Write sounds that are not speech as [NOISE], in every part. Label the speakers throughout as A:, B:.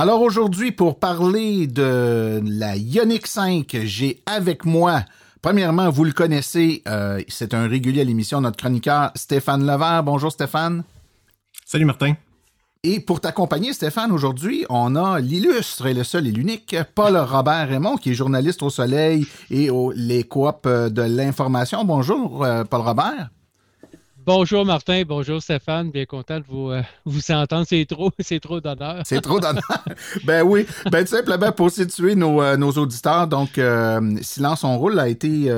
A: Alors aujourd'hui, pour parler de la Ioniq 5, j'ai avec moi, premièrement, vous le connaissez, euh, c'est un régulier à l'émission, notre chroniqueur Stéphane Levert. Bonjour Stéphane.
B: Salut Martin.
A: Et pour t'accompagner, Stéphane, aujourd'hui, on a l'illustre et le seul et l'unique Paul Robert Raymond, qui est journaliste au Soleil et au les coop de l'information. Bonjour, euh, Paul Robert.
C: Bonjour Martin, bonjour Stéphane, bien content de vous, euh, [LAUGHS] vous entendre. C'est trop, [LAUGHS] c'est trop d'honneur.
A: C'est trop d'honneur. [LAUGHS] ben oui, ben tout simplement pour situer nos, euh, auditeurs. Donc, euh, Silence on roule a été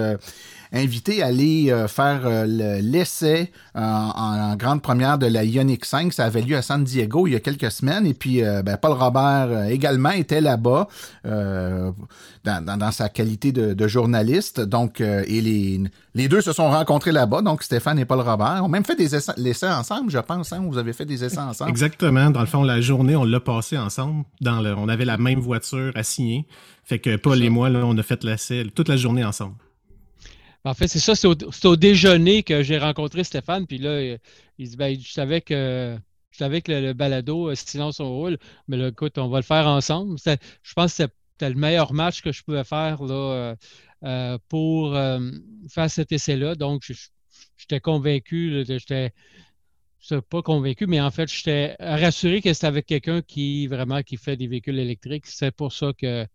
A: invité à aller euh, faire euh, le- l'essai euh, en, en grande première de la Ioniq 5. Ça avait lieu à San Diego il y a quelques semaines. Et puis, euh, ben, Paul Robert également était là-bas euh, dans, dans, dans sa qualité de, de journaliste. Donc, euh, et les, les deux se sont rencontrés là-bas. Donc, Stéphane et Paul Robert ont même fait des essais, l'essai ensemble, je pense. Hein? Vous avez fait des essais ensemble.
B: Exactement. Dans le fond, la journée, on l'a passé ensemble. Dans le, on avait la même voiture assignée. Fait que Paul et moi, là, on a fait l'essai toute la journée ensemble.
C: En fait, c'est ça, c'est au, déjeuner que j'ai rencontré Stéphane, puis là, euh, il dit, ben, je savais que, je savais que le, balado, euh, Silence on roule, mais là, écoute, on va le faire ensemble. Je pense que c'était le meilleur match que je pouvais faire là, euh, euh, pour faire cet essai-là. Donc, j'étais convaincu, j'étais pas convaincu, mais en fait, j'étais rassuré que c'était avec quelqu'un qui vraiment qui fait des véhicules électriques. C'est pour ça que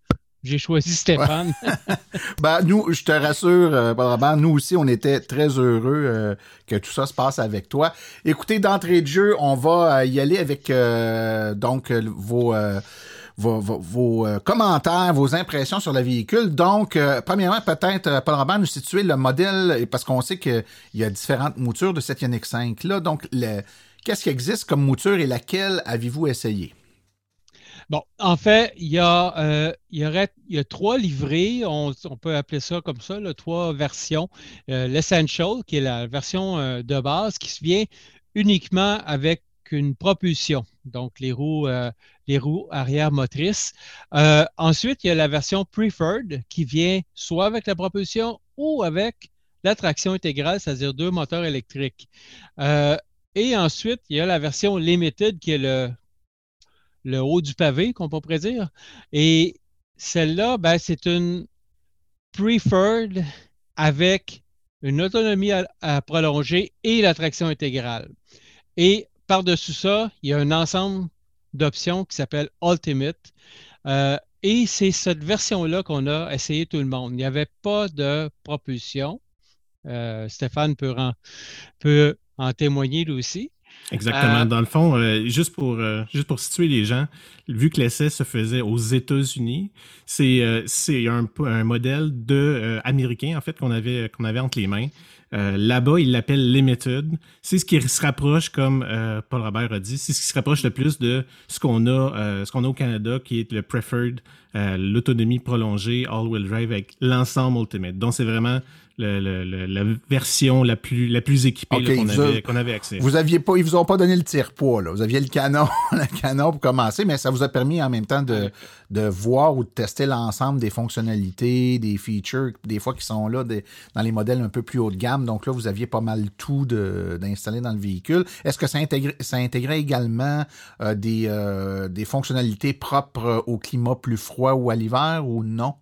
C: j'ai choisi Stéphane. [LAUGHS]
A: Ben, nous, je te rassure, euh, nous aussi, on était très heureux euh, que tout ça se passe avec toi. Écoutez, d'entrée de jeu, on va euh, y aller avec euh, donc vos, vos, vos- commentaires, vos impressions sur le véhicule. Donc, premièrement, peut-être, Paul Robert, nous situer le modèle, parce qu'on sait qu'il y a différentes moutures de cette Ioniq 5-là. Donc, qu'est-ce qui existe comme mouture et laquelle avez-vous essayé?
C: Bon, en fait, il y a, euh, il y a trois livrées, on, peut appeler ça comme ça, trois versions. Euh, L'Essential, qui est la version euh, de base, qui se vient uniquement avec une propulsion, donc les roues, les roues arrière motrices. Ensuite, il y a la version Preferred, qui vient soit avec la propulsion ou avec la traction intégrale, c'est-à-dire deux moteurs électriques. Et ensuite, il y a la version Limited, qui est le le haut du pavé, qu'on pourrait dire. Et celle-là, ben, c'est une preferred avec une autonomie à, prolonger et la traction intégrale. Et par-dessus ça, il y a un ensemble d'options qui s'appelle Ultimate. Euh, et c'est cette version-là qu'on a essayé tout le monde. Il n'y avait pas de propulsion. Euh, Stéphane peut en, peut en témoigner lui aussi.
B: Exactement.
C: Euh,
B: Dans le fond, euh, juste, pour, euh, juste pour situer les gens, vu que l'essai se faisait aux États-Unis, c'est euh, un, un modèle de euh, américain en fait qu'on avait qu'on avait entre les mains. Euh, Là-bas, ils l'appellent Limited. C'est ce qui se rapproche, comme euh, Paul Robert a dit, c'est ce qui se rapproche le plus de ce qu'on a, euh, ce qu'on a au Canada, qui est le Preferred, l'autonomie prolongée, all-wheel drive avec l'ensemble Ultimate. Donc, c'est vraiment le- le- le- la version la plus, la plus équipée qu'on avait,
A: a-
B: qu'on avait accès.
A: Vous aviez pas, ils vous ont pas donné le tire-poids, là. Vous aviez le canon, [LAUGHS] le canon pour commencer, mais ça vous a permis en même temps de, de voir ou de tester l'ensemble des fonctionnalités, des features, des fois qui sont là des- dans les modèles un peu plus haut de gamme. Donc là, vous aviez pas mal tout d'installer dans le véhicule. Est-ce que ça intégrait, ça intégrait également euh, des, euh, des fonctionnalités propres au climat plus froid ou à l'hiver ou non?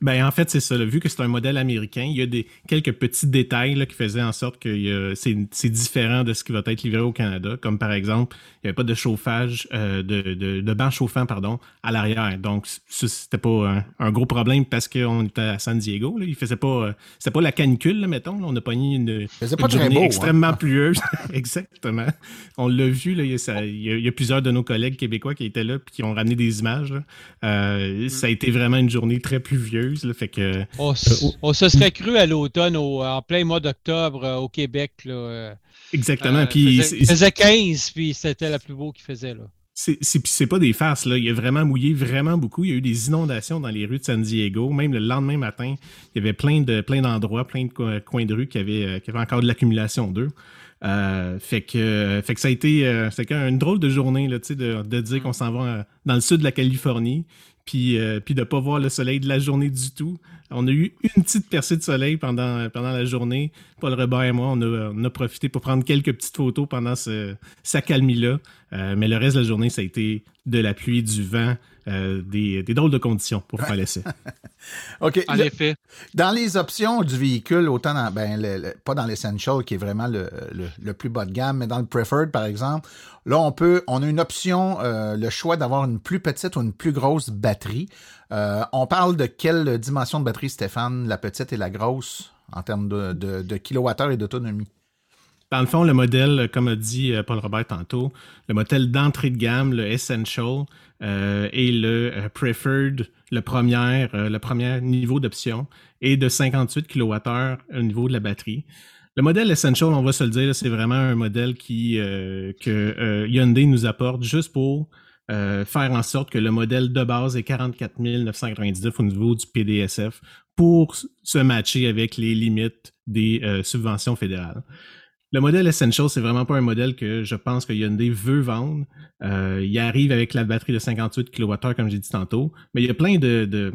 B: Ben, en fait, c'est ça. là. Vu que c'est un modèle américain, il y a des, quelques petits détails là, qui faisaient en sorte que c'est différent de ce qui va être livré au Canada. Comme par exemple, il n'y avait pas de chauffage, euh, de, de, de banc chauffant pardon, à l'arrière. Donc, c'était pas un, un gros problème parce qu'on était à San Diego. Là. Il faisait pas. euh, C'était pas la canicule, là, mettons. On a pogné une,
A: pas
B: une
A: très
B: journée
A: beau, hein.
B: extrêmement pluieuse. [LAUGHS] Exactement. On l'a vu. Là, il, y a, ça- il y a- il y a plusieurs de nos collègues québécois qui étaient là et qui ont ramené des images. Euh, Ça a été vraiment une journée très pluvieuse pluvieuse. Là, fait que,
C: on, on, se serait cru à l'automne, en plein mois d'octobre au Québec. Là,
B: Exactement.
C: Euh,
B: puis
C: il faisait 15, puis c'était la plus beau qu'il faisait. là.
B: C'est pas des farces, là. Il a vraiment mouillé vraiment beaucoup. Il y a eu des inondations dans les rues de San Diego. Même le lendemain matin, il y avait plein de plein d'endroits, plein de coins de rue qui avaient, euh, qui avaient encore de l'accumulation d'eux. Euh, fait que fait que ça a été euh, une drôle de journée là, de, de dire qu'on s'en va dans le sud de la Californie puis, euh, puis de ne pas voir le soleil de la journée du tout. On a eu une petite percée de soleil pendant, la journée. Paul Robert et moi, on a, profité pour prendre quelques petites photos pendant ce, sa calmie-là. Euh, mais le reste de la journée, ça a été de la pluie, du vent, euh, des, des, drôles de conditions pour faire l'essai. [LAUGHS]
A: OK.
C: En effet.
A: Dans les options du véhicule, autant dans, ben, le, pas dans l'Essential, qui est vraiment le, le, le, plus bas de gamme, mais dans le Preferred, par exemple, là, on peut, on a une option, euh, le choix d'avoir une plus petite ou une plus grosse batterie. Euh, on parle de quelle dimension de batterie, Stéphane, la petite et la grosse, en termes de, de, de kilowattheure et d'autonomie?
B: Dans le fond, le modèle, comme a dit euh, Paul Robert tantôt, le modèle d'entrée de gamme, le Essential, euh, et le euh, Preferred, le premier, euh, le premier niveau d'option, est de 58 kWh au niveau de la batterie. Le modèle Essential, on va se le dire, c'est vraiment un modèle qui que Hyundai nous apporte juste pour faire en sorte que le modèle de base est 44 999 au niveau du PDSF pour se matcher avec les limites des subventions fédérales. Le modèle Essential, c'est vraiment pas un modèle que je pense que Hyundai veut vendre. Euh, il arrive avec la batterie de 58 kWh, comme j'ai dit tantôt, mais il y a plein de, de,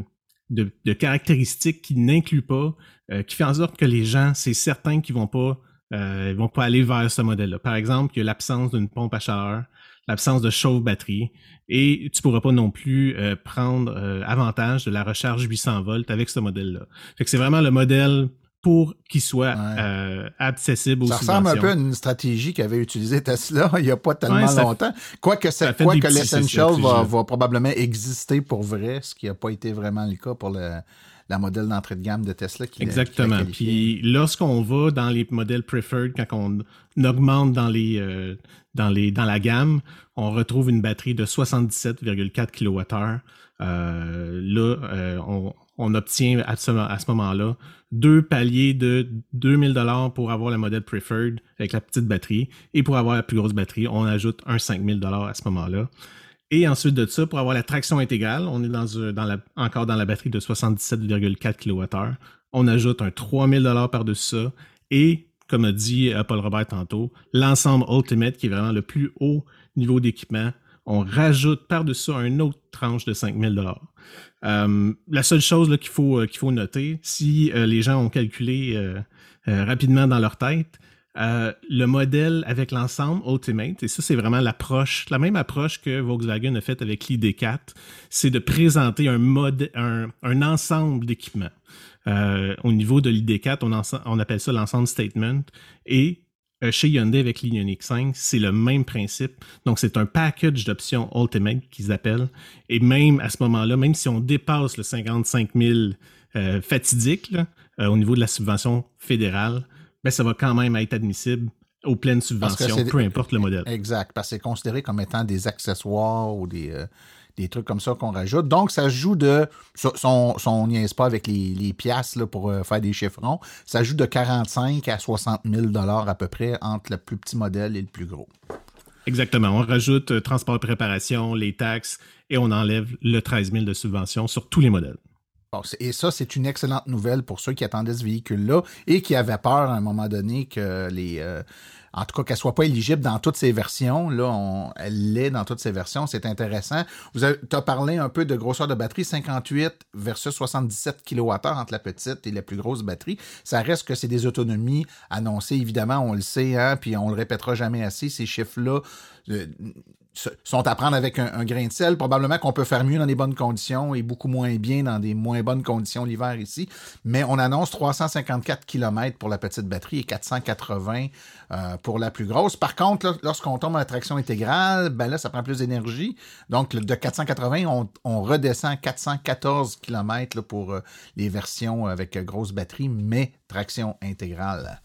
B: de, caractéristiques qui n'incluent pas, euh, qui fait en sorte que les gens, c'est certain qu'ils vont pas euh, vont pas aller vers ce modèle-là. Par exemple, il y a l'absence d'une pompe à chaleur, l'absence de chauffe-batterie, et tu pourras pas non plus euh, prendre avantage de la recharge 800 volts avec ce modèle-là. Fait que c'est vraiment le modèle pour qu'il soit euh, accessible aux
A: Ça ressemble un peu à une stratégie qu'avait utilisée Tesla [LAUGHS] il n'y a pas tellement longtemps. Quoique, c'est quoi que l'Essential va, va, probablement exister pour vrai, ce qui n'a pas été vraiment le cas pour le, la modèle d'entrée de gamme de Tesla. Qui
B: Exactement. Puis lorsqu'on va dans les modèles preferred, quand on augmente dans les, euh, dans les dans la gamme, on retrouve une batterie de 77,4 kWh. Euh, là, euh, on, on obtient à ce, moment-là deux paliers de 2000 dollars pour avoir le modèle preferred avec la petite batterie et pour avoir la plus grosse batterie, on ajoute un 5000 dollars à ce moment-là. Et ensuite de ça, pour avoir la traction intégrale, on est dans, la, encore dans la batterie de 77,4 kWh. On ajoute un 3000 dollars par-dessus ça et comme a dit euh, Paul Robert tantôt, l'ensemble Ultimate qui est vraiment le plus haut niveau d'équipement on rajoute par-dessus un autre tranche de 5000 dollars. Euh, la seule chose qu'il faut, euh, qu'il faut noter, si euh, les gens ont calculé rapidement dans leur tête, le modèle avec l'ensemble Ultimate, et ça c'est vraiment l'approche, la même approche que Volkswagen a faite avec l'ID4, c'est de présenter un, ensemble d'équipements. au niveau de l'ID4, on, on appelle ça l'ensemble statement, et chez Hyundai avec l'Ioniq 5, c'est le même principe. Donc, c'est un package d'options Ultimate qu'ils appellent. Et même à ce moment-là, même si on dépasse le 55 000 euh, fatidique euh, au niveau de la subvention fédérale, ben, ça va quand même être admissible aux pleines subventions, peu importe le modèle.
A: Exact, parce que c'est considéré comme étant des accessoires ou des, des trucs comme ça qu'on rajoute. Donc, ça joue de, son, son niaise pas avec les, les piastres là, pour euh, faire des chiffrons, ça joue de 45 à 60 000 dollars à peu près entre le plus petit modèle et le plus gros.
B: Exactement. On rajoute euh, transport de préparation, les taxes et on enlève le 13 000 de subvention sur tous les modèles.
A: et ça, c'est une excellente nouvelle pour ceux qui attendaient ce véhicule-là et qui avaient peur à un moment donné que les, euh, en tout cas qu'elle soit pas éligible dans toutes ses versions. Là, elle l'est dans toutes ses versions. C'est intéressant. Vous as parlé un peu de grosseur de batterie, 58 versus 77 kWh entre la petite et la plus grosse batterie. Ça reste que c'est des autonomies annoncées, évidemment, on le sait, hein, puis on le répétera jamais assez. Ces chiffres-là sont à prendre avec un, grain de sel. Probablement qu'on peut faire mieux dans des bonnes conditions et beaucoup moins bien dans des moins bonnes conditions l'hiver ici. Mais on annonce 354 km pour la petite batterie et 480 euh, pour la plus grosse. Par contre, lorsqu'on tombe à traction intégrale, ben là, ça prend plus d'énergie. Donc, de 480, on, on redescend 414 km pour euh, les versions avec grosse batterie, mais traction intégrale.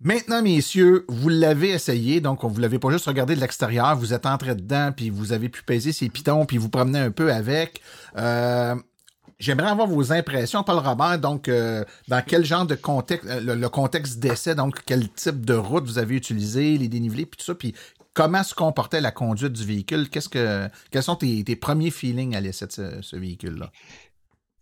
A: Maintenant, messieurs, vous l'avez essayé, donc vous l'avez pas juste regardé de l'extérieur, vous êtes entré dedans, puis vous avez pu peser ces pitons, puis vous promenez un peu avec. Euh, j'aimerais avoir vos impressions, Paul Robert. Donc, euh, dans quel genre de contexte, euh, le, contexte d'essai, donc quel type de route vous avez utilisé, les dénivelés, puis tout ça, puis comment se comportait la conduite du véhicule? Qu'est-ce que, quels sont tes, premiers feelings à l'essai de ce, véhicule-là?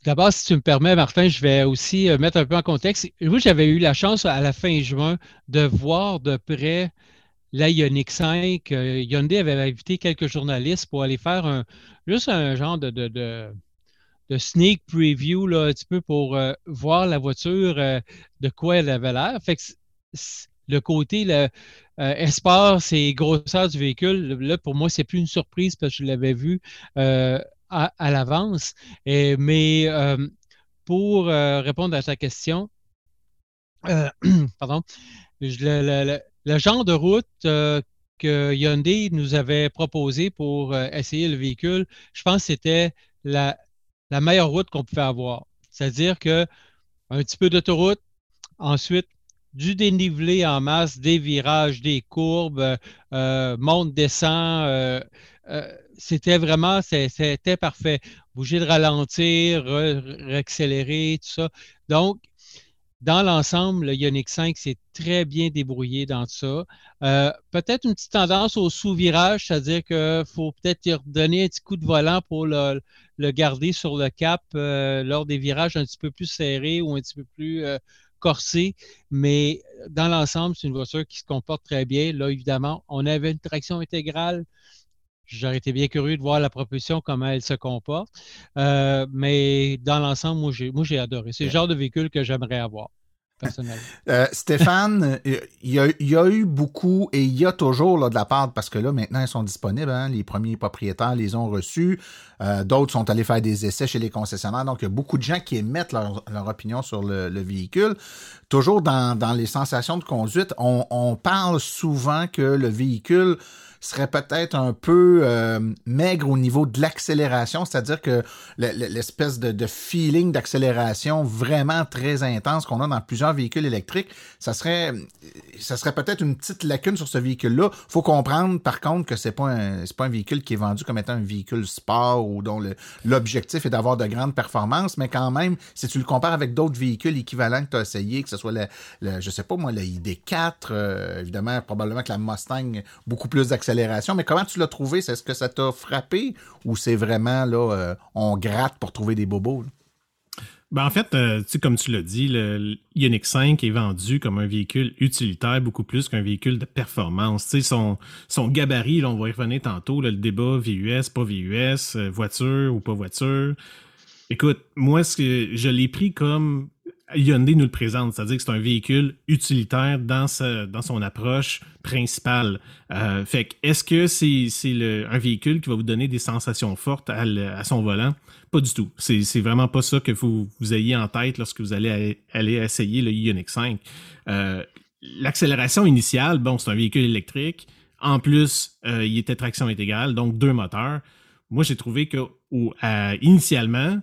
C: D'abord, si tu me permets, Martin, je vais aussi euh, mettre un peu en contexte. Moi, j'avais eu la chance à la fin juin de voir de près la Ioniq 5. Hyundai avait invité quelques journalistes pour aller faire juste un genre de, sneak preview là, un petit peu pour euh, voir la voiture, euh, de quoi elle avait l'air. Fait que le côté le, euh, espace et grosseur du véhicule, là, pour moi, c'est plus une surprise parce que je l'avais vu à, l'avance. Mais pour répondre à ta question, [CLEARS THROAT] pardon, le, genre de route que Hyundai nous avait proposé pour essayer le véhicule, je pense que c'était la, meilleure route qu'on pouvait avoir. C'est-à-dire que un petit peu d'autoroute, ensuite du dénivelé en masse, des virages, des courbes, euh, monte, descend. Euh, euh, c'était vraiment, c'était parfait. Bouger de ralentir, réaccélérer, tout ça. Donc, dans l'ensemble, le Ioniq 5 s'est très bien débrouillé dans ça. Euh, peut-être une petite tendance au sous-virage, c'est-à-dire qu'il faut peut-être donner un petit coup de volant pour le, garder sur le cap euh, lors des virages un petit peu plus serrés ou un petit peu plus corsés. Mais dans l'ensemble, c'est une voiture qui se comporte très bien. Là, évidemment, on avait une traction intégrale. J'aurais été bien curieux de voir la propulsion, comment elle se comporte. Euh, mais dans l'ensemble, moi, j'ai, moi, j'ai adoré. C'est le genre de véhicule que j'aimerais avoir. Personnellement. [LAUGHS]
A: Euh, Stéphane, il y, a, il y, a, eu beaucoup et il y a toujours là, de la part, parce que là, maintenant, ils sont disponibles. Hein, les premiers propriétaires les ont reçus. Euh, d'autres sont allés faire des essais chez les concessionnaires. Donc, il y a beaucoup de gens qui émettent leur, leur opinion sur le, le véhicule. Toujours dans, dans, les sensations de conduite, on, on parle souvent que le véhicule serait peut-être un peu euh, maigre au niveau de l'accélération, c'est-à-dire que l'espèce de, feeling d'accélération vraiment très intense qu'on a dans plusieurs véhicules électriques, ça serait ça serait peut-être une petite lacune sur ce véhicule-là. Faut comprendre par contre que c'est pas un c'est pas un véhicule qui est vendu comme étant un véhicule sport ou dont l'objectif est d'avoir de grandes performances, mais quand même, si tu le compares avec d'autres véhicules équivalents que tu as essayé, que ce soit le, je sais pas moi, le ID4, euh, évidemment, probablement que la Mustang beaucoup plus d'accélération mais comment tu l'as trouvé? Est-ce que ça t'a frappé ou c'est vraiment là, euh, on gratte pour trouver des bobos?
B: Ben en fait, euh, comme tu l'as dit, le Ioniq 5 est vendu comme un véhicule utilitaire beaucoup plus qu'un véhicule de performance. son, son gabarit, on va y revenir tantôt, le débat VUS, pas VUS, euh, voiture ou pas voiture. Écoute, moi, ce que je l'ai pris comme Hyundai nous le présente, c'est-à-dire que c'est un véhicule utilitaire dans, son approche principale. Euh, fait est-ce que c'est un véhicule qui va vous donner des sensations fortes à, son volant? Pas du tout. C'est vraiment pas ça que vous, vous ayez en tête lorsque vous allez essayer le Ioniq 5. Euh, l'accélération initiale, bon, c'est un véhicule électrique. En plus, euh, il était traction intégrale, donc deux moteurs. Moi, j'ai trouvé que initialement,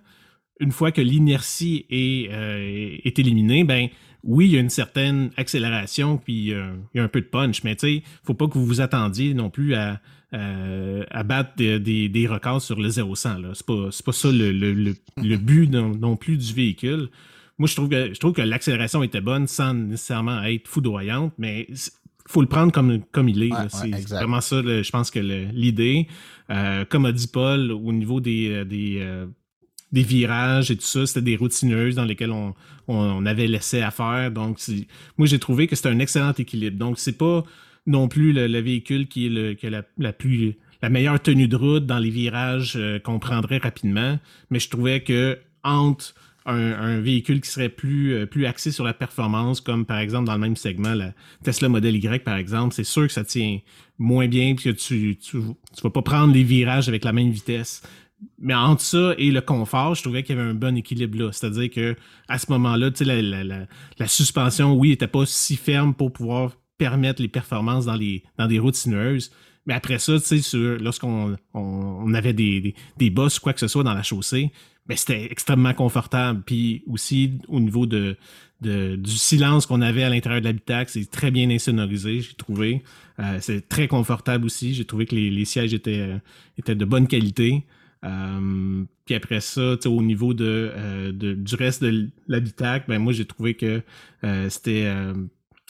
B: une fois que l'inertie est, euh, est éliminée, ben oui, il y a une certaine accélération, puis euh, il y a un peu de punch, mais tu sais, faut pas que vous vous attendiez non plus à, à battre des, des, records sur le 0-100. C'est pas, pas ça le, le, le, but non, plus du véhicule. Moi, je trouve que, je trouve que l'accélération était bonne sans nécessairement être foudroyante, mais faut le prendre comme, comme il est. c'est vraiment ça, je pense que l'idée. Euh, comme a dit Paul, au niveau des, des, des virages et tout ça. C'était des routineuses dans lesquelles on, on, avait laissé à faire. Donc, moi, j'ai trouvé que c'était un excellent équilibre. Donc, c'est pas non plus le, véhicule qui est le, la, plus la meilleure tenue de route dans les virages euh, qu'on prendrait rapidement, mais je trouvais que entre un, véhicule qui serait plus, euh, plus axé sur la performance, comme par exemple dans le même segment, la Tesla Model Y, par exemple, c'est sûr que ça tient moins bien, que tu, tu, tu vas pas prendre les virages avec la même vitesse mais entre ça et le confort, je trouvais qu'il y avait un bon équilibre là. C'est-à-dire que à ce moment-là, la, la, la, la, suspension, oui, n'était pas si ferme pour pouvoir permettre les performances dans, les, dans des routes sinueuses. Mais après ça, lorsqu'on on, avait des, des, bosses ou quoi que ce soit dans la chaussée, c'était extrêmement confortable. Puis aussi, au niveau de, de du silence qu'on avait à l'intérieur de l'habitacle, c'est très bien insonorisé, j'ai trouvé. Euh, c'est très confortable aussi. J'ai trouvé que les, les sièges étaient, étaient de bonne qualité. Puis après ça, au niveau de, du reste de l'habitacle, ben moi j'ai trouvé que c'était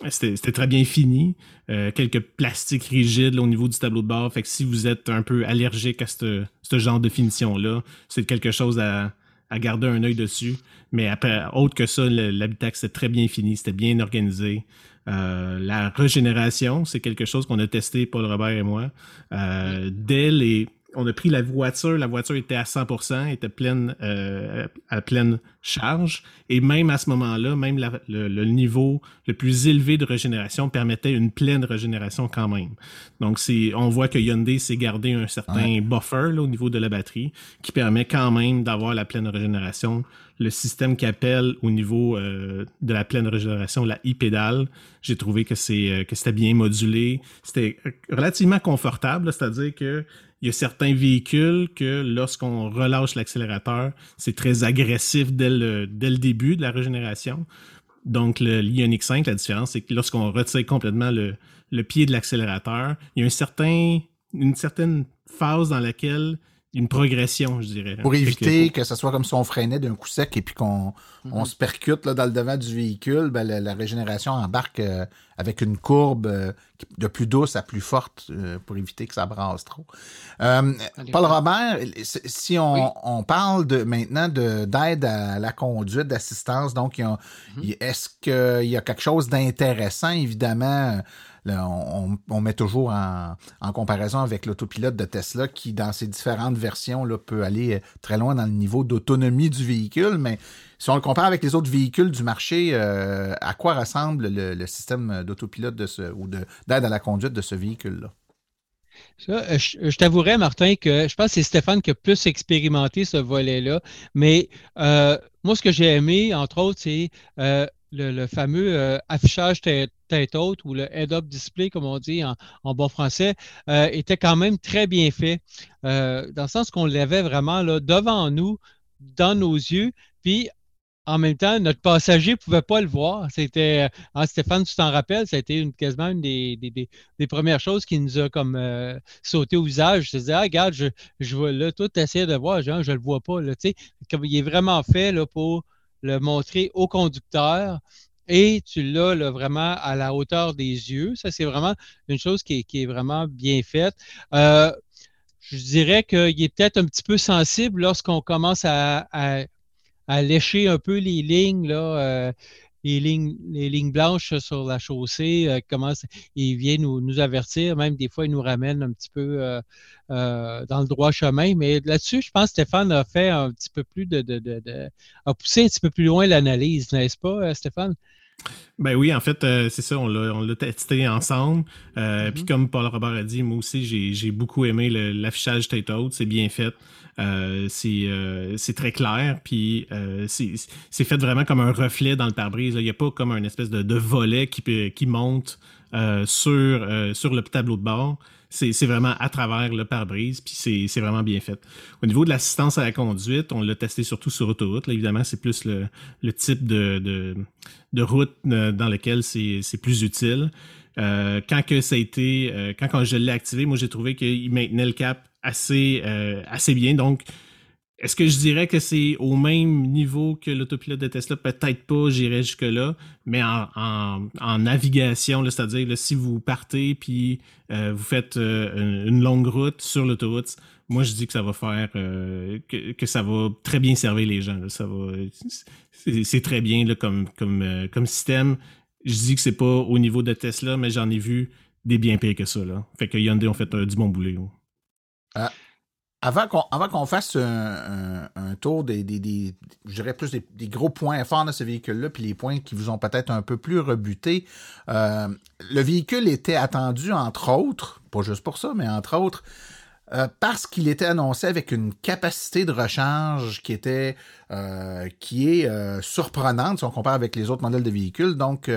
B: c'était très bien fini. quelques plastiques rigides au niveau du tableau de bord. Fait que si vous êtes un peu allergique à ce genre de finition-là, c'est quelque chose à, à garder un œil dessus. Mais après, autre que ça, l'habitacle, c'était très bien fini, c'était bien organisé. Euh, la régénération, c'est quelque chose qu'on a testé, Paul Robert et moi. Euh, dès les on a pris la voiture, la voiture était à 100%, était pleine euh, à pleine charge, et même à ce moment-là, même le, niveau le plus élevé de régénération permettait une pleine régénération quand même. Donc, on voit que Hyundai s'est gardé un certain buffer au niveau de la batterie qui permet quand même d'avoir la pleine régénération. Le système qui appelle au niveau euh, de la pleine régénération, la e-pédale, j'ai trouvé que c'est euh, que c'était bien modulé, c'était relativement confortable, c'est-à-dire que il y a certains véhicules que lorsqu'on relâche l'accélérateur, c'est très agressif dès le, début de la régénération. Donc, le l'Ioniq 5, la différence, c'est que lorsqu'on retire complètement le, pied de l'accélérateur, il y a une certaine phase dans laquelle une progression, je dirais.
A: Pour éviter que, ce soit comme si on freinait d'un coup sec et puis qu'on on mhm. se percute là, dans le devant du véhicule, ben, la, régénération embarque euh, avec une courbe euh, de plus douce à plus forte euh, pour éviter que ça brasse trop. Paul Robert, si on, on, parle de maintenant d'aide à la conduite, d'assistance, donc mhm. est-ce qu'il y a quelque chose d'intéressant, évidemment? On, met toujours en, comparaison avec l'autopilote de Tesla qui, dans ses différentes versions, peut aller très loin dans le niveau d'autonomie du véhicule. Mais si on le compare avec les autres véhicules du marché, euh, à quoi ressemble le, système d'autopilote ou d'aide à la conduite de ce véhicule-là?
C: Euh, je, t'avouerais, Martin, que je pense que c'est Stéphane qui a plus expérimenté ce volet-là. Mais euh, moi, ce que j'ai aimé, entre autres, c'est le, fameux euh, affichage tête, haute ou le head-up display, comme on dit en, bon français, euh, était quand même très bien fait, euh, dans le sens qu'on l'avait vraiment là, devant nous, dans nos yeux, puis en même temps, notre passager ne pouvait pas le voir. C'était, hein, Stéphane, tu t'en rappelles, ça a été une, quasiment une des, premières choses qui nous a comme sauté au visage. Je disais, ah, regarde, je, je vois là, toi, tu essaies de voir, je ne le vois pas. Comme il est vraiment fait là, pour le montrer au conducteur et tu l'as vraiment à la hauteur des yeux. Ça, c'est vraiment une chose qui est, vraiment bien faite. Euh, je dirais qu'il est peut-être un petit peu sensible lorsqu'on commence à, lécher un peu les lignes. Euh, les lignes, blanches sur la chaussée, euh, commence, il vient nous, avertir, même des fois, il nous ramène un petit peu euh, euh, dans le droit chemin. Mais là-dessus, je pense que Stéphane a fait un petit peu plus de, a poussé un petit peu plus loin l'analyse, n'est-ce pas, Stéphane?
B: Ben oui, en fait, c'est ça, on l'a testé ensemble. Mm-hmm. Puis comme Paul Robert a dit, moi aussi, j'ai beaucoup aimé l'affichage tête haute, c'est bien fait. Euh, euh, c'est très clair, puis euh, c'est fait vraiment comme un reflet dans le pare-brise. Il n'y a pas comme un espèce de, volet qui, qui monte sur, sur le tableau de bord. C'est vraiment à travers le pare-brise, puis c'est vraiment bien fait. Au niveau de l'assistance à la conduite, on l'a testé surtout sur autoroute. Là, évidemment, c'est plus le, type de, route dans lequel c'est plus utile. quand que ça a été, quand, quand je l'ai activé, moi j'ai trouvé qu'il maintenait le cap assez, euh, assez bien. Donc, est-ce que je dirais que c'est au même niveau que l'autopilote de Tesla? Peut-être pas, j'irai jusque-là, mais en, navigation, c'est-à-dire si vous partez puis euh, vous faites euh, une, longue route sur l'autoroute, moi je dis que ça va faire que, ça va très bien servir les gens. Ça va c'est très bien comme, système. Je dis que c'est pas au niveau de Tesla, mais j'en ai vu des bien pires que ça. Fait que Hyundai ont fait du bon boulot.
A: Euh, avant qu'on avant qu'on fasse un, tour des, des, je dirais plus des, gros points forts de ce véhicule-là, puis les points qui vous ont peut-être un peu plus rebuté, euh, le véhicule était attendu entre autres, pas juste pour ça, mais entre autres, euh, parce qu'il était annoncé avec une capacité de recharge qui était qui est surprenante si on compare avec les autres modèles de véhicules. Donc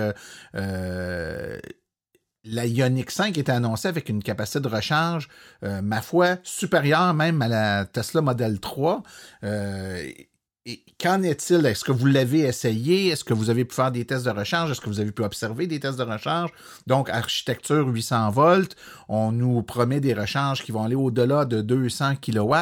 A: la Ioniq 5 était annoncée avec une capacité de recharge, euh, ma foi, supérieure même à la Tesla Model 3. Euh, et qu'en est-il? Est-ce que vous l'avez essayé? Est-ce que vous avez pu faire des tests de recharge? Est-ce que vous avez pu observer des tests de recharge? Donc, architecture 800 volts, on nous promet des recharges qui vont aller au-delà de 200 kW.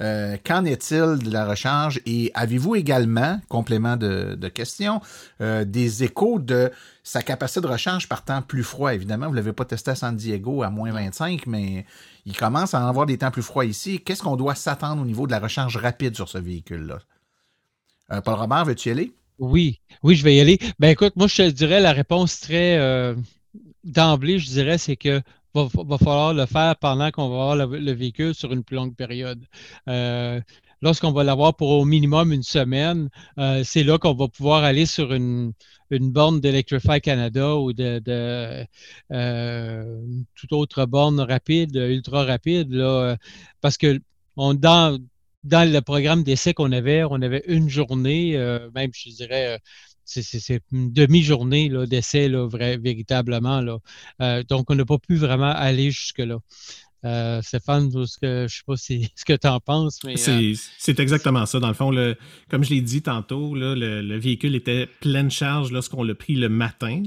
A: Euh, qu'en est-il de la recharge? Et avez-vous également, complément de, question, euh, des échos de sa capacité de recharge par temps plus froid? Évidemment, vous ne l'avez pas testé à San Diego à moins 25, mais il commence à en avoir des temps plus froids ici. Qu'est-ce qu'on doit s'attendre au niveau de la recharge rapide sur ce véhicule-là? Euh, Paul Robert, veux-tu y aller?
C: Oui, oui, je vais y aller. Ben écoute, moi, je te dirais la réponse très euh, d'emblée, je dirais, c'est que va, falloir le faire pendant qu'on va avoir le, véhicule sur une plus longue période. Euh, lorsqu'on va l'avoir pour au minimum une semaine, c'est là qu'on va pouvoir aller sur une, une borne d'Electrify Canada ou de, de toute autre borne rapide, ultra rapide, là, parce que on, dans, dans le programme d'essai qu'on avait, on avait une journée, euh, même je dirais, euh, c'est une demi-journée d'essai véritablement. Là. Euh, donc, on n'a pas pu vraiment aller jusque-là. Stéphane, je ne sais pas si, [LAUGHS] ce que tu en penses. mais
B: C'est exactement ça. Dans le fond, comme je l'ai dit tantôt, le, véhicule était pleine charge lorsqu'on l'a pris le matin,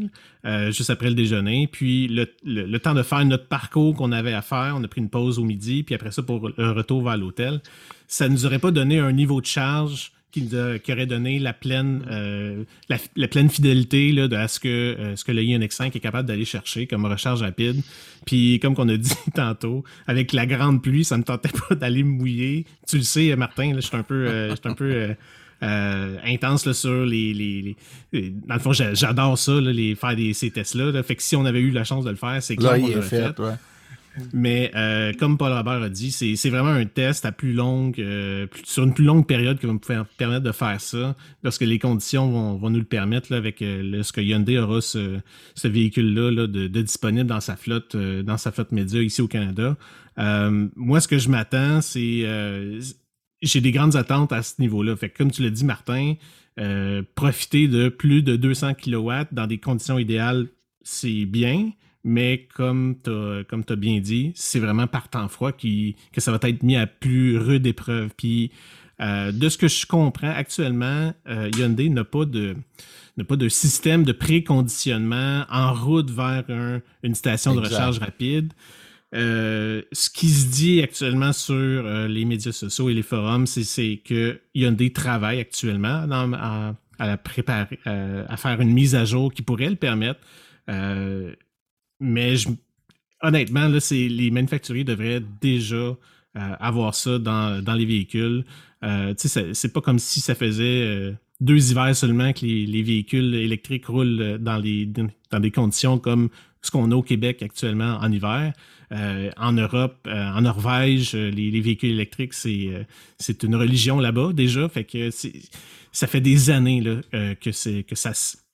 B: juste après le déjeuner. Puis le, le, temps de faire notre parcours qu'on avait à faire, on a pris une pause au midi, puis après ça, pour le retour vers l'hôtel ça ne nous aurait pas donné un niveau de charge qui, qui aurait donné la pleine, euh, la, pleine fidélité là, de à ce que, euh, ce que le INX5 est capable d'aller chercher comme recharge rapide. Puis, comme qu'on a [LAUGHS] dit tantôt, avec la grande pluie, ça ne me tentait pas d'aller me mouiller. Tu le sais, Martin, là, je suis un peu, euh, un peu intense là, sur les, les, Dans le fond, j'adore ça, là, les, faire des, ces tests-là. Fait que si on avait eu la chance de le faire, c'est clair qu'on l'aurait fait. Mais euh, comme Paul Robert a dit, c'est vraiment un test à plus longue, euh, sur une plus longue période qui va nous permettre de faire ça, lorsque les conditions vont, nous le permettre, là, avec euh, ce que Hyundai aura ce, véhicule-là là, de, disponible dans sa flotte, dans sa flotte média ici au Canada. moi, ce que je m'attends, c'est j'ai des grandes attentes à ce niveau-là. Fait comme tu l'as dit, Martin, profiter de plus de 200 kW dans des conditions idéales, c'est bien. Mais comme tu as, bien dit, c'est vraiment par temps froid qui, que ça va être mis à plus rude épreuve. Puis euh, de ce que je comprends actuellement, euh, Hyundai n'a pas de pas de système de préconditionnement en route vers une station de recharge rapide. Euh, ce qui se dit actuellement sur les médias sociaux et les forums, c'est que Hyundai travaille actuellement à, la préparer, à faire une mise à jour qui pourrait le permettre. Mais honnêtement, là, les manufacturiers devraient déjà euh, avoir ça dans, les véhicules. Euh, c'est pas comme si ça faisait euh, deux hivers seulement que les, véhicules électriques roulent dans, les, dans des conditions comme ce qu'on a au Québec actuellement en hiver. en Europe, en Norvège, les, véhicules électriques, c'est une religion là-bas déjà. Fait que ça fait des années là, que, que, ça,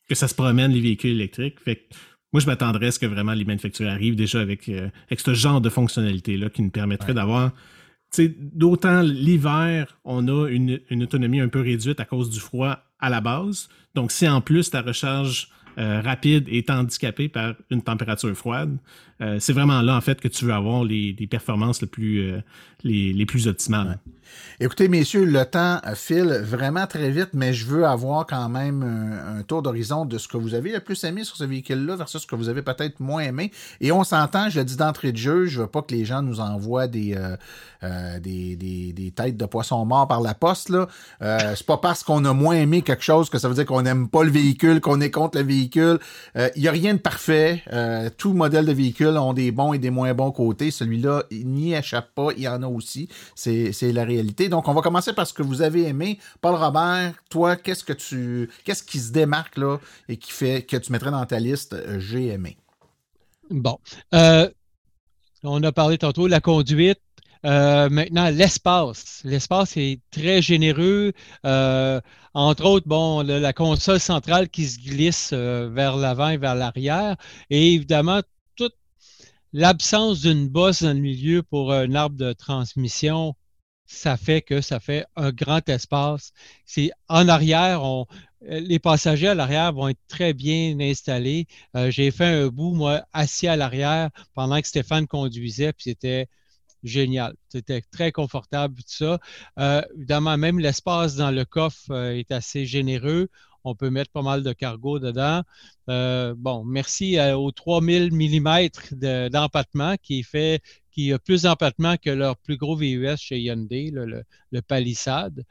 B: que ça se promène, les véhicules électriques. Moi, je m'attendrais à ce que vraiment les manufacturiers arrivent déjà avec, euh, avec ce genre de fonctionnalité-là qui nous permettrait d'avoir. D'autant l'hiver, on a une, une, autonomie un peu réduite à cause du froid à la base. Donc, si en plus ta recharge euh, rapide est handicapée par une température froide, euh, c'est vraiment là, en fait, que tu veux avoir les, performances les plus, les, les, plus optimales.
A: Écoutez, messieurs, le temps file vraiment très vite, mais je veux avoir quand même un, tour d'horizon de ce que vous avez le plus aimé sur ce véhicule-là versus ce que vous avez peut-être moins aimé. Et on s'entend, je le dis d'entrée de jeu, je veux pas que les gens nous envoient des, euh, euh, des, des, têtes de poisson mort par la poste. Là. Euh, c'est pas parce qu'on a moins aimé quelque chose que ça veut dire qu'on n'aime pas le véhicule, qu'on est contre le véhicule. Il n'y a rien de parfait. tout modèle de véhicule ont des bons et des moins bons côtés. Celui-là, il n'y échappe pas. Il y en a aussi. C'est la donc, on va commencer par ce que vous avez aimé. Paul Robert, toi, qu'est-ce que tu, qu'est-ce qui se démarque là et qui fait que tu mettrais dans ta liste euh, j'ai aimé?
C: Bon. Euh, on a parlé tantôt de la conduite. Euh, maintenant, l'espace. L'espace est très généreux. entre autres, bon, la, console centrale qui se glisse vers l'avant et vers l'arrière. Et évidemment, toute l'absence d'une bosse dans le milieu pour un arbre de transmission ça fait que ça fait un grand espace. C'est en arrière, on, les passagers à l'arrière vont être très bien installés. Euh, j'ai fait un bout, moi, assis à l'arrière pendant que Stéphane conduisait, puis c'était génial. C'était très confortable, tout ça. Euh, évidemment, même l'espace dans le coffre euh, est assez généreux. On peut mettre pas mal de cargo dedans. Euh, bon, merci aux 3000 mm d'empattement qui fait a plus d'empattement que leur plus gros VUS chez Hyundai, le, le, Palisade.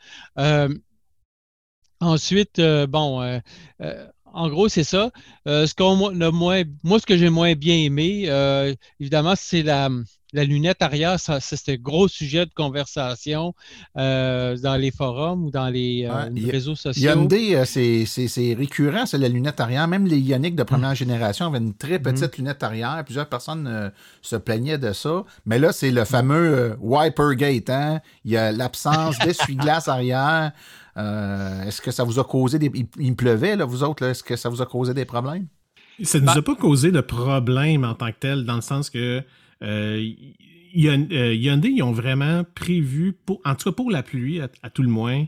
C: ensuite, bon, en gros, c'est ça. ce qu'on moins, moi, ce que j'ai moins bien aimé, évidemment, c'est la, la lunette arrière, ça, c'était gros sujet de conversation euh, dans les forums ou dans les, euh, réseaux sociaux.
A: Hyundai, euh, c'est récurrent, c'est la lunette arrière. Même les Ioniq de première génération avaient une très petite mm-hmm. lunette arrière. Plusieurs personnes se plaignaient de ça. Mais là, c'est le fameux wiper gate. Hein? Il y a l'absence d'essuie-glace [LAUGHS] arrière. Est-ce que ça vous a causé des... Il, pleuvait, là, vous autres. Est-ce que ça vous a causé des problèmes?
B: Ça ne nous a bah pas causé de problème en tant que tel, dans le sens que euh, euh, Hyundai, ils ont vraiment prévu, pour, en tout cas pour la pluie, à, tout le moins,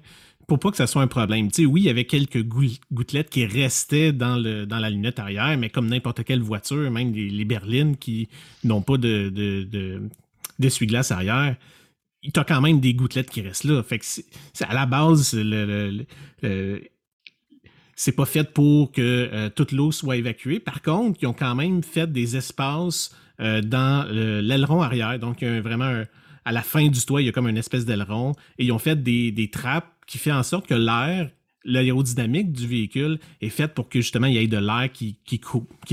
B: pour pas que ça soit un problème. Tu sais, oui, il y avait quelques gouttelettes qui restaient dans, le, dans la lunette arrière, mais comme n'importe quelle voiture, même les, berlines qui n'ont pas de, d'essuie-glace arrière, a quand même des gouttelettes qui restent là. C'est, à la base, le, c'est pas fait pour que euh, toute l'eau soit évacuée. Par contre, ils ont quand même fait des espaces euh, dans l'aileron arrière. Donc, vraiment à la fin du toit, il y a comme une espèce d'aileron. Et ils ont fait des, trappes qui fait en sorte que l'air, l'aérodynamique du véhicule est faite pour que justement il y ait de l'air qui, qui,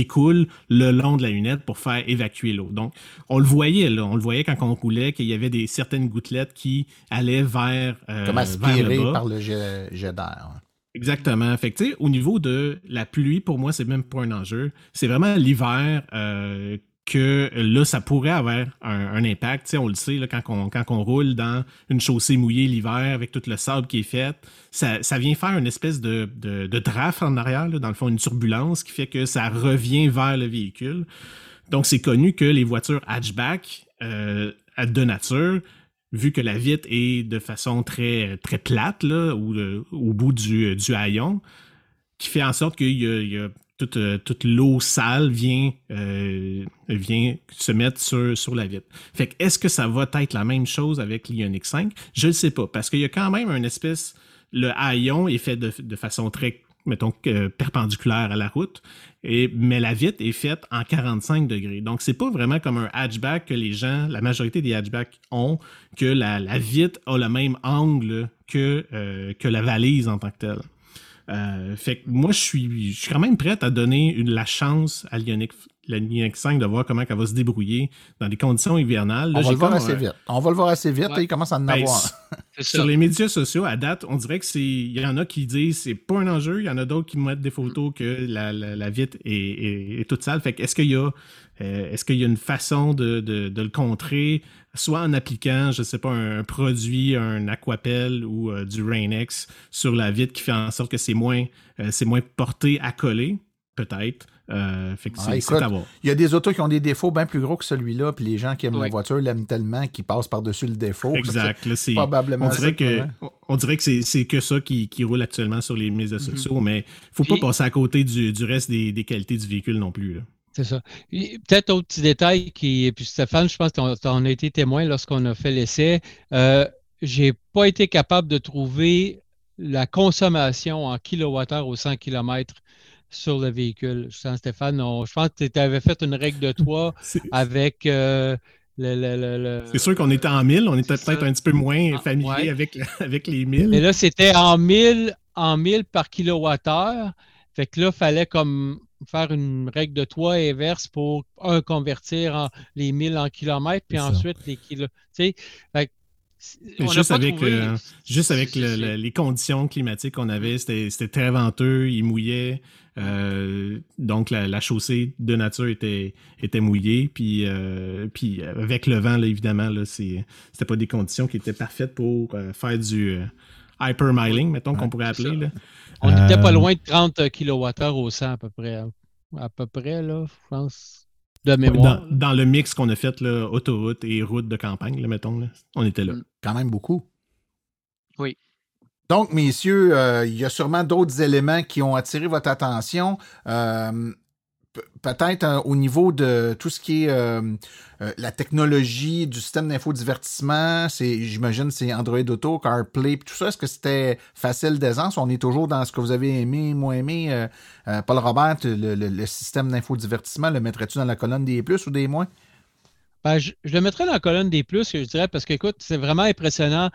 B: coule le long de la lunette pour faire évacuer l'eau. Donc, on le voyait, là, on le voyait quand on roulait, qu'il y avait des certaines gouttelettes qui allaient vers.
A: Euh, Comme aspirées par le jet, d'air.
B: Exactement. Fait que, au niveau de la pluie, pour moi, c'est même pas un enjeu. C'est vraiment l'hiver euh, que là, ça pourrait avoir un, impact. on le sait, là, quand, on, roule dans une chaussée mouillée l'hiver avec tout le sable qui est fait, ça, vient faire une espèce de, de, draft en arrière, dans le fond, une turbulence qui fait que ça revient vers le véhicule. Donc, c'est connu que les voitures hatchback euh, de nature, vu que la vitre est de façon très, très plate, là, ou, au bout du, du haillon, qui fait en sorte qu'il y a euh, toute, l'eau sale vient, euh, vient se mettre sur, sur la vitre. Fait que est-ce que ça va être la même chose avec l'Ioniq 5? Je ne sais pas, parce qu'il y a quand même une espèce. Le haillon est fait de, façon très, mettons, perpendiculaire à la route, mais la vitre est faite en 45 degrés. Donc, c'est pas vraiment comme un hatchback que les gens, la majorité des hatchbacks ont, que la, la vitre a le même angle euh, que la valise en tant que telle. Euh, fait que moi, je suis, je suis quand même prête à donner une, la chance à l'Ioniq la 5 de voir comment elle va se débrouiller dans des conditions hivernales.
A: on, va le voir assez vite. on va le voir assez vite. il commence à en ben, avoir. [LAUGHS]
B: Sur les médias sociaux, à date, on dirait que c'est. Il y en a qui disent c'est pas un enjeu. Il y en a d'autres qui mettent des photos que la, la, vitre est, toute sale. Fait que est-ce qu'il y a. Euh, est-ce qu'il y a une façon de, de, le contrer, soit en appliquant, je sais pas, un, produit, un aquapel ou euh, du Rain-X sur la vitre qui fait en sorte que c'est moins, euh, c'est moins porté à coller, peut-être. Euh, ah,
A: il y a des autos qui ont des défauts bien plus gros que celui-là, puis les gens qui aiment la voiture l'aiment tellement qu'ils passent par-dessus le défaut.
B: Exact. probablement on dirait, que, on dirait que c'est que ça qui, roule actuellement sur les médias mhm. sociaux, mais il ne faut pas passer à côté du, reste des, qualités du véhicule non plus.
C: C'est ça. Peut-être autre petit détail qui. Puis Stéphane, je pense qu'on a été témoin lorsqu'on a fait l'essai. Euh, J'ai pas été capable de trouver la consommation en kilowattheure au 100 km sur le véhicule. Stéphane, je pense que tu avais fait une règle de [LAUGHS] toi avec euh, le,
B: C'est sûr qu'on était en 1000, on était peut-être un petit peu moins ah, familier avec, [LAUGHS] avec les 1000.
C: Mais là, c'était en 1000, en 1000 par kilowattheure. Fait que là, il fallait comme faire une règle de toit inverse pour un convertir les 1000 en kilomètres, puis ensuite les kilos. Tu sais,
B: juste avec, euh, juste avec les conditions climatiques qu'on avait, c'était très venteux, il mouillait. Euh, donc la, chaussée de nature était, était mouillée. Puis, euh, puis avec le vent, là, évidemment, là, c'était pas des conditions qui étaient parfaites pour faire du hypermiling, mettons qu'on pourrait appeler. Là.
C: On n'était pas loin de 30 kWh au 100 à peu près. À peu près, là, je pense de mémoire.
B: Dans, le mix qu'on a fait, là, autoroute et route de campagne, mettons, on était là. Mm.
A: Quand même beaucoup.
C: Oui.
A: Donc, messieurs, euh, il y a sûrement d'autres éléments qui ont attiré votre attention. Euh, peut-être au niveau de tout ce qui est la technologie du système d'infodivertissement, c'est, j'imagine, c'est Android Auto, CarPlay, tout ça. Est-ce que c'était facile d'aisance? On est toujours dans ce que vous avez aimé, moins aimé. Paul Robert, le, le système d'infodivertissement, le mettrais-tu dans la colonne des plus ou des moins?
C: Ben, je, le mettrais dans la colonne des plus, je dirais, parce que, écoute, c'est vraiment impressionnant.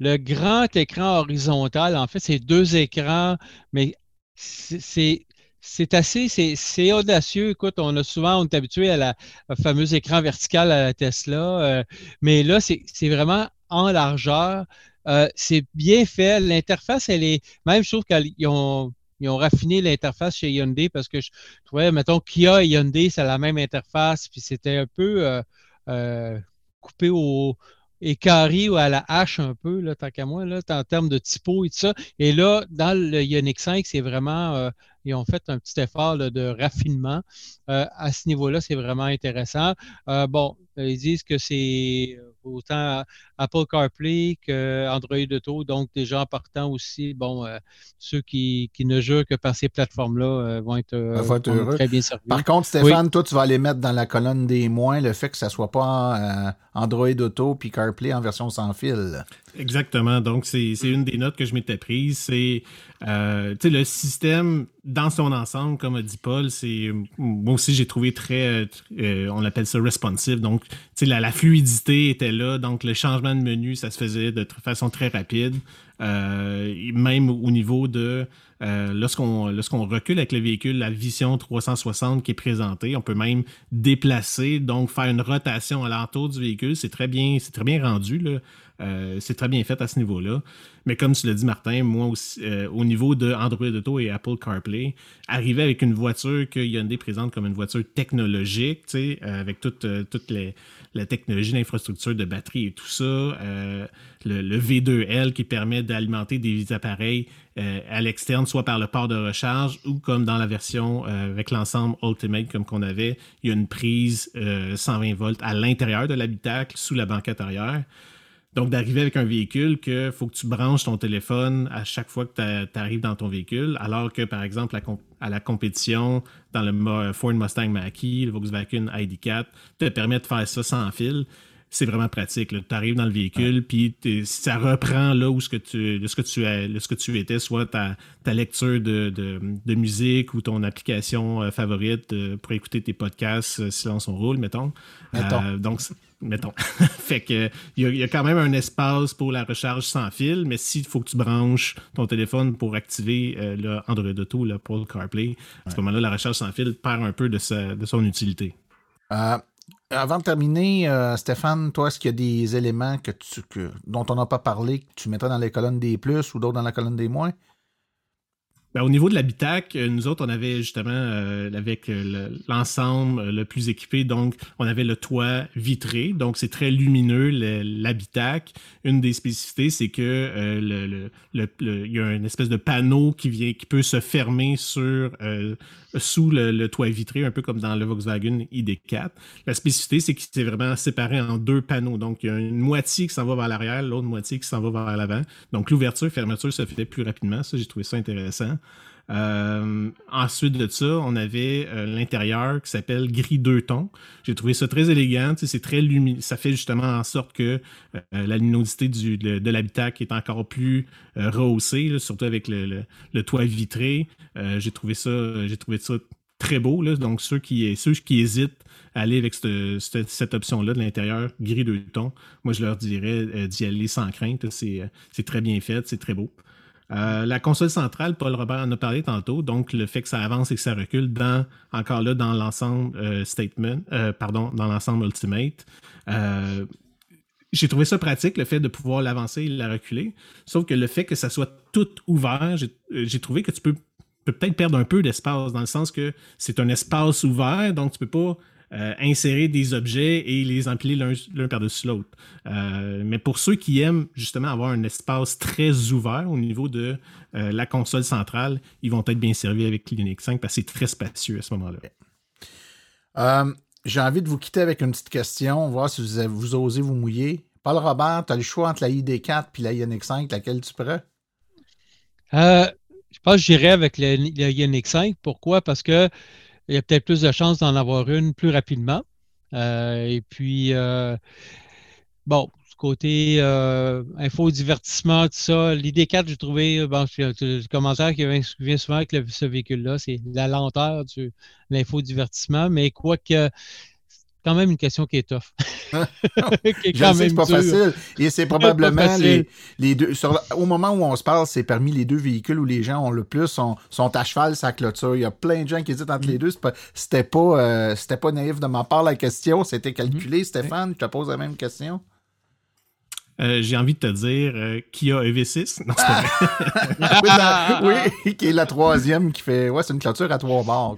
C: Le grand écran horizontal, en fait, c'est deux écrans, mais c'est c'est assez, c'est audacieux. Écoute, on a souvent, on est habitué à la fameuse écran vertical à la Tesla, euh, mais là, c'est vraiment en largeur. Euh, c'est bien fait. L'interface, elle est, même je qu'ils ont, raffiné l'interface chez Hyundai parce que je trouvais, mettons, Kia et Hyundai, c'est la même interface, puis c'était un peu, euh, coupé au et carré ou à la hache un peu, tant qu'à moi, en termes de typo et tout ça. Et là, dans le Ioniq 5, c'est vraiment, ils ont fait un petit effort de raffinement. Euh, à ce niveau-là, c'est vraiment intéressant. bon, ils disent que c'est autant Apple CarPlay qu'Android Auto. Donc, déjà en partant aussi, bon, euh, ceux qui, ne jurent que par ces plateformes-là euh, vont être, euh, très bien servis.
A: Par contre, Stéphane, toi, tu vas les mettre dans la colonne des moins, le fait que ça ne soit pas Android Auto puis CarPlay en version sans fil.
B: Exactement. Donc, c'est une des notes que je m'étais prise. C'est le système dans son ensemble, comme a dit Paul, c'est moi aussi j'ai trouvé très, on appelle ça responsive. Donc, la, la fluidité était là. Donc, le changement de menu, ça se faisait de façon très rapide. Euh, même au niveau de euh, lorsqu'on recule avec le véhicule, la vision 360 qui est présentée, on peut même déplacer, donc faire une rotation à l'entour du véhicule. C'est très bien, c'est très bien rendu. Là. Euh, c'est très bien fait à ce niveau-là. Mais comme tu l'as dit, Martin, moi aussi, euh, au niveau de Android Auto et Apple CarPlay, arriver avec une voiture que Hyundai présente comme une voiture technologique, euh, avec toute, toute la technologie, l'infrastructure de batterie et tout ça, le, V2L qui permet d'alimenter des appareils à l'externe, soit par le port de recharge ou comme dans la version avec l'ensemble Ultimate comme qu'on avait, il y a une prise 120 volts à l'intérieur de l'habitacle sous la banquette arrière. Donc, d'arriver avec un véhicule que faut que tu branches ton téléphone à chaque fois que tu arrives dans ton véhicule, alors que, par exemple, à la compétition, dans le Ford Mustang Mach-E, le Volkswagen ID4, te permet de faire ça sans fil c'est vraiment pratique. Tu arrives dans le véhicule, puis ça reprend là où ce que tu, ce que tu, ce que tu étais, soit ta, ta lecture de, de, musique ou ton application euh, favorite euh, pour écouter tes podcasts euh, silence on roule, mettons. donc, mettons. [LAUGHS] fait que il y, a quand même un espace pour la recharge sans fil, mais s'il faut que tu branches ton téléphone pour activer le Android Auto, le Paul CarPlay, à ce moment-là, la recharge sans fil perd un peu de, sa, de son utilité.
A: Avant de terminer, euh, Stéphane, toi, est-ce qu'il y a des éléments que tu, dont on n'a pas parlé que tu mettrais dans les colonnes des plus ou d'autres dans la colonne des moins?
B: Ben, au niveau de l'habitacle, euh, nous autres, on avait justement, euh, avec euh, l'ensemble le, plus équipé, donc on avait le toit vitré, donc c'est très lumineux, l'habitacle. Une des spécificités, c'est que le, il y a une espèce de panneau qui vient, qui peut se fermer sur sous le, toit vitré, un peu comme dans le Volkswagen ID4. La spécificité, c'est qu'il s'est vraiment séparé en deux panneaux. Donc, il y a une moitié qui s'en va vers l'arrière, l'autre moitié qui s'en va vers l'avant. Donc, l'ouverture, fermeture se fait plus rapidement. Ça, j'ai trouvé ça intéressant. Euh, ensuite de ça, on avait euh, l'intérieur qui s'appelle gris deux tons. J'ai trouvé ça très élégant, c'est très lumineux. Ça fait justement en sorte que euh, la luminosité de, l'habitacle est encore plus rehaussée, surtout avec le, toit vitré. j'ai trouvé ça, très beau. Donc ceux qui, hésitent à aller avec cette, cette, option-là de l'intérieur gris deux tons, moi je leur dirais d'y aller sans crainte. C'est très bien fait, c'est très beau. Euh, la console centrale, Paul Robert en a parlé tantôt, donc le fait que ça avance et que ça recule dans, encore là, dans l'ensemble euh, statement, euh, pardon, dans l'ensemble Ultimate. j'ai trouvé ça pratique, le fait de pouvoir l'avancer et la reculer. Sauf que le fait que ça soit tout ouvert, j'ai trouvé que tu peux peut-être perdre un peu d'espace, dans le sens que c'est un espace ouvert, donc tu peux pas euh, insérer des objets et les empiler l'un par-dessus l'autre. Euh, mais pour ceux qui aiment justement avoir un espace très ouvert au niveau de euh, la console centrale, ils vont être bien servis avec Linux 5 parce que c'est très spacieux à ce moment-là.
A: J'ai envie de vous quitter avec une petite question, voir si vous, vous osez vous mouiller. Paul Robert, tu as le choix entre la ID4 et la Ioniq 5, laquelle tu prends?
C: je pense que j'irai avec la, Ioniq 5. Pourquoi? Parce que il y a peut-être plus de chances d'en avoir une plus rapidement. et puis, bon, côté euh, info, divertissement, tout ça. L'idée 4, j'ai trouvé, bon, le commentaire qui vient souvent avec ce véhicule-là, c'est la lenteur de l'info, divertissement, mais quoique quand même une question qui est tough. [LAUGHS]
A: Je sais, c'est pas facile. Et c'est probablement les, deux. au moment où on se parle, c'est parmi les deux véhicules où les gens ont le plus sont, sont à cheval sa clôture. Il y a plein de gens qui hésitent entre les deux. C'était pas, euh, pas naïf de ma part la question. C'était calculé. Mm-hmm. Stéphane, je te pose la même question.
B: Euh, j'ai envie de te dire euh, Kia EV6. Non,
A: c'est pas [LAUGHS] oui, oui, qui est la troisième qui fait. Ouais, c'est une clôture à trois bords.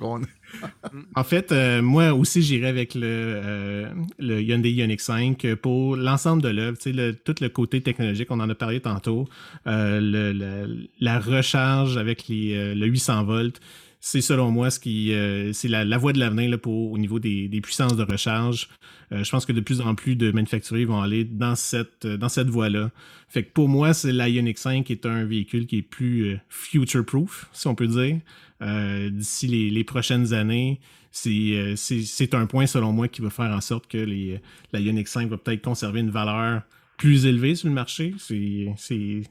A: [LAUGHS]
B: en fait, euh, moi aussi, j'irais avec le, le Hyundai Ioniq 5 pour l'ensemble de l'œuvre, tout le côté technologique, on en a parlé tantôt, le, la recharge avec les, le 800 volts c'est selon moi ce qui euh, c'est la, voie de l'avenir pour au niveau des, puissances de recharge. Euh, je pense que de plus en plus de manufacturiers vont aller dans cette dans cette voie-là. Fait que pour moi, c'est la Ioniq 5 qui est un véhicule qui est plus euh, future-proof, si on peut dire. D'ici les, prochaines années, c'est un point selon moi qui va faire en sorte que les, la Ioniq 5 va peut-être conserver une valeur plus élevée sur le marché. C'est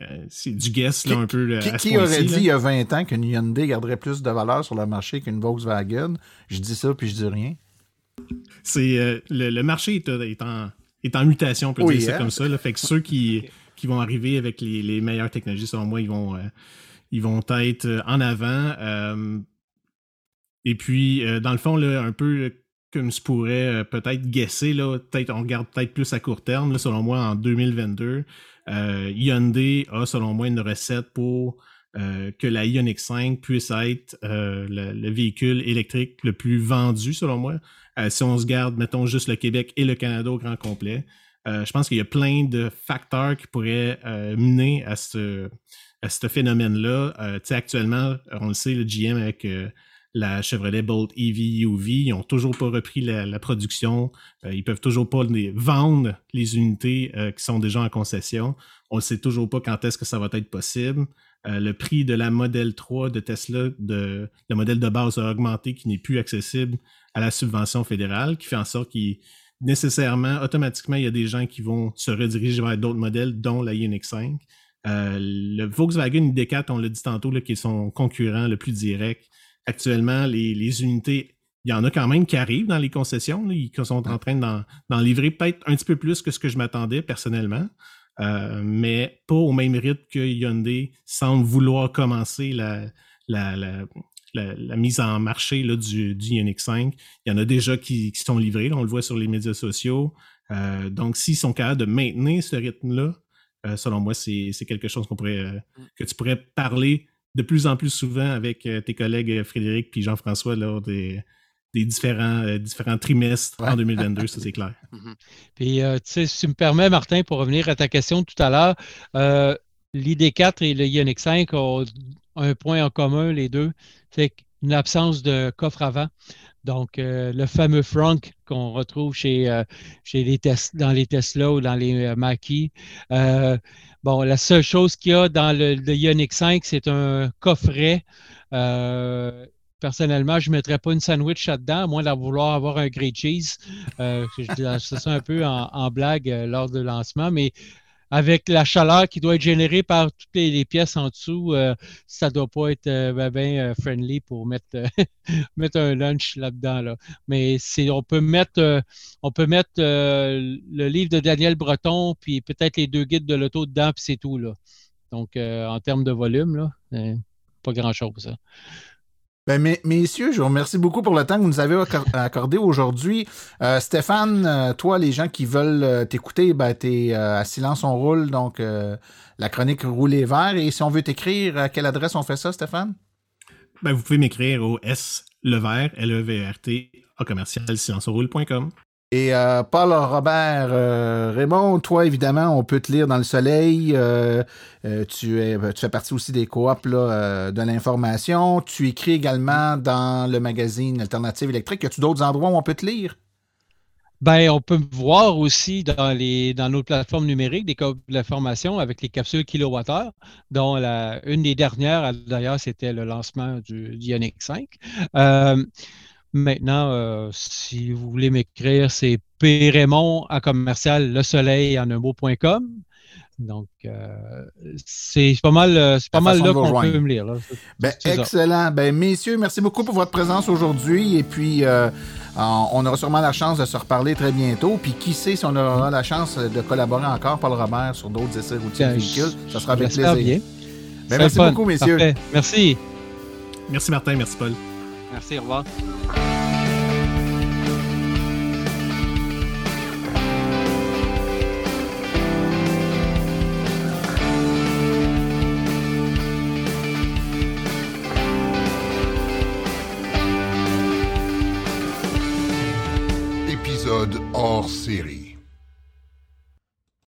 B: euh, c'est du guess, là, un peu.
A: Qui, qui aurait dit il y a 20 ans qu'une Hyundai garderait plus de valeur sur le marché qu'une Volkswagen? Je dis ça, puis je dis rien.
B: C'est euh, le, marché est, en, est, en, mutation, on peut dire ça hein? comme ça. Fait que ceux qui, qui vont arriver avec les, meilleures technologies, selon moi, ils vont, euh, ils vont être en avant. et puis, dans le fond, là, un peu comme je pourrais peut-être guesser, là, peut-être on regarde peut-être plus à court terme, selon moi, en 2022. Euh, Hyundai a, selon moi, une recette pour euh, que la Ioniq 5 puisse être euh, le, véhicule électrique le plus vendu, selon moi. si on se garde, mettons, juste le Québec et le Canada au grand complet, je pense qu'il y a plein de facteurs qui pourraient mener à ce, à ce phénomène-là. actuellement, on le sait, le GM avec la Chevrolet Bolt EV UV. Ils n'ont toujours pas repris la, production. Euh, ils peuvent toujours pas vendre les unités euh, qui sont déjà en concession. On ne sait toujours pas quand est-ce que ça va être possible. Euh, le prix de la Model 3 de Tesla, de, le modèle de base a augmenté, qui n'est plus accessible à la subvention fédérale, qui fait en sorte qu'il nécessairement, automatiquement, il y a des gens qui vont se rediriger vers d'autres modèles, dont la Ioniq 5. Le Volkswagen ID4, on l'a dit tantôt, là, qui est son concurrent le plus direct, actuellement, les, unités, il y en a quand même qui arrivent dans les concessions. ils sont en train d'en livrer peut-être un petit peu plus que ce que je m'attendais personnellement. Euh, mais pas au même rythme que Hyundai semble vouloir commencer la, la, mise en marché là, du, du Ioniq 5. Il y en a déjà qui, sont livrés, on le voit sur les médias sociaux. Euh, donc, s'ils sont capables de maintenir ce rythme-là, euh, selon moi, c'est quelque chose qu'on pourrait, que tu pourrais parler de plus en plus souvent avec euh, tes collègues euh, Frédéric puis Jean-François lors des, différents, euh, différents trimestres en 2022, ça [LAUGHS] c'est clair.
C: Mhm. Puis, tu sais, si tu me permets, Martin, pour revenir à ta question tout à l'heure, l'ID4 et le Ioniq 5 ont un point en commun, les deux, c'est une absence de coffre avant. Donc, le fameux frunk qu'on retrouve chez, chez les dans les Tesla ou dans les Mackie. Bon, la seule chose qu'il y a dans le, Ioniq 5, c'est un coffret. Euh, personnellement, je ne mettrais pas une sandwich là-dedans, à moins de vouloir avoir un grey cheese. Euh, je dis ça un peu en, blague euh, lors du lancement, mais avec la chaleur qui doit être générée par toutes les, pièces en dessous, euh, ça ne doit pas être euh, bien ben, euh, friendly pour mettre, [LAUGHS] mettre un lunch là-dedans. Là. Mais on peut mettre, on peut mettre le livre de Daniel Breton, puis peut-être les deux guides de l'auto dedans, puis c'est tout. Là. Donc, en termes de volume, là, pas grand-chose.
A: Ben, messieurs, je vous remercie beaucoup pour le temps que vous nous avez accordé aujourd'hui. Euh, Stéphane, euh, toi, les gens qui veulent euh, t'écouter, ben, t'es à Silence on roule, donc la chronique Rouler vert. Et si on veut t'écrire, à quelle adresse on fait ça, Stéphane?
B: Ben, vous pouvez m'écrire au S Levert, L-E-V-R-T, à commercial silenceonroule.com.
A: Et euh, Paul Robert euh, Raymond, toi évidemment, on peut te lire dans le soleil. Euh, tu es, fais partie aussi des coops de l'information. Tu écris également dans le magazine Alternative électrique. Y a-tu d'autres endroits où on peut te lire?
C: Ben, on peut voir aussi dans, nos plateformes numériques des copies d'information avec les capsules kilowattheure, dont une des dernières, d'ailleurs, c'était le lancement du, Ioniq 5. Maintenant, euh, si vous voulez m'écrire, c'est Raymond à commercial le soleil en un mot.com. Donc, euh, c'est pas mal, euh, c'est pas mal là qu'on peut me lire.
A: Ben, excellent. Ben, messieurs, merci beaucoup pour votre présence aujourd'hui. Et puis, euh, on aura sûrement la chance de se reparler très bientôt. Puis, qui sait si on aura la chance de collaborer encore, Paul Robert, sur d'autres essais routiers de ben, véhicules. Ça sera avec plaisir. Bien. Ben, merci beaucoup, messieurs.
C: Merci.
B: Merci, Martin. Merci, Paul.
C: Merci. Au revoir.
D: hors série.